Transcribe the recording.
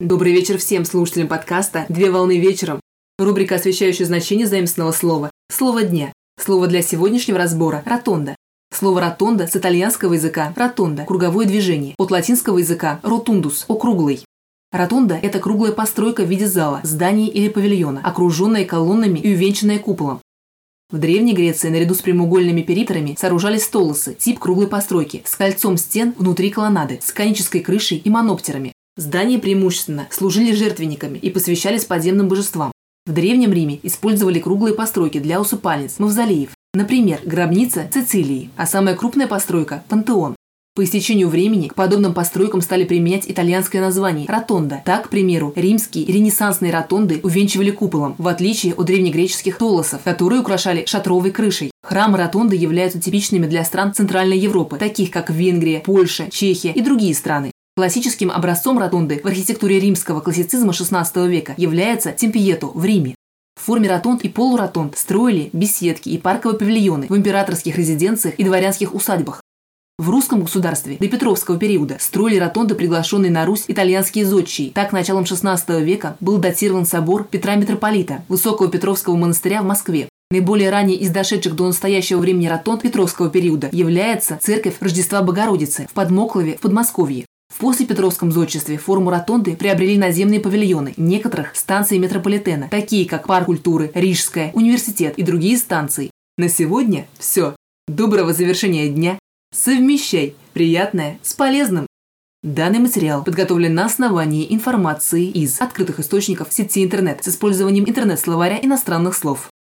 Добрый вечер всем слушателям подкаста «Две волны вечером». Рубрика, освещающая значение заимственного слова. Слово дня. Слово для сегодняшнего разбора – ротонда. Слово ротонда с итальянского языка – ротонда – круговое движение. От латинского языка – ротундус – округлый. Ротонда – это круглая постройка в виде зала, здания или павильона, окруженная колоннами и увенчанная куполом. В Древней Греции наряду с прямоугольными периметрами сооружались столосы, тип круглой постройки, с кольцом стен внутри колоннады, с конической крышей и моноптерами. Здания преимущественно служили жертвенниками и посвящались подземным божествам. В Древнем Риме использовали круглые постройки для усыпальниц, мавзолеев. Например, гробница Цицилии, а самая крупная постройка – Пантеон. По истечению времени к подобным постройкам стали применять итальянское название – ротонда. Так, к примеру, римские и ренессансные ротонды увенчивали куполом, в отличие от древнегреческих толосов, которые украшали шатровой крышей. Храмы ротонды являются типичными для стран Центральной Европы, таких как Венгрия, Польша, Чехия и другие страны. Классическим образцом ротонды в архитектуре римского классицизма XVI века является Темпието в Риме. В форме ротонд и полуротонд строили беседки и парковые павильоны в императорских резиденциях и дворянских усадьбах. В русском государстве до Петровского периода строили ротонды, приглашенные на Русь итальянские зодчие. Так, началом XVI века был датирован собор Петра Митрополита, Высокого Петровского монастыря в Москве. Наиболее ранее из дошедших до настоящего времени ротонд Петровского периода является церковь Рождества Богородицы в Подмоклове в Подмосковье. В послепетровском зодчестве форму ротонды приобрели наземные павильоны некоторых станций метрополитена, такие как Парк культуры, Рижская, Университет и другие станции. На сегодня все. Доброго завершения дня. Совмещай приятное с полезным. Данный материал подготовлен на основании информации из открытых источников сети интернет с использованием интернет-словаря иностранных слов.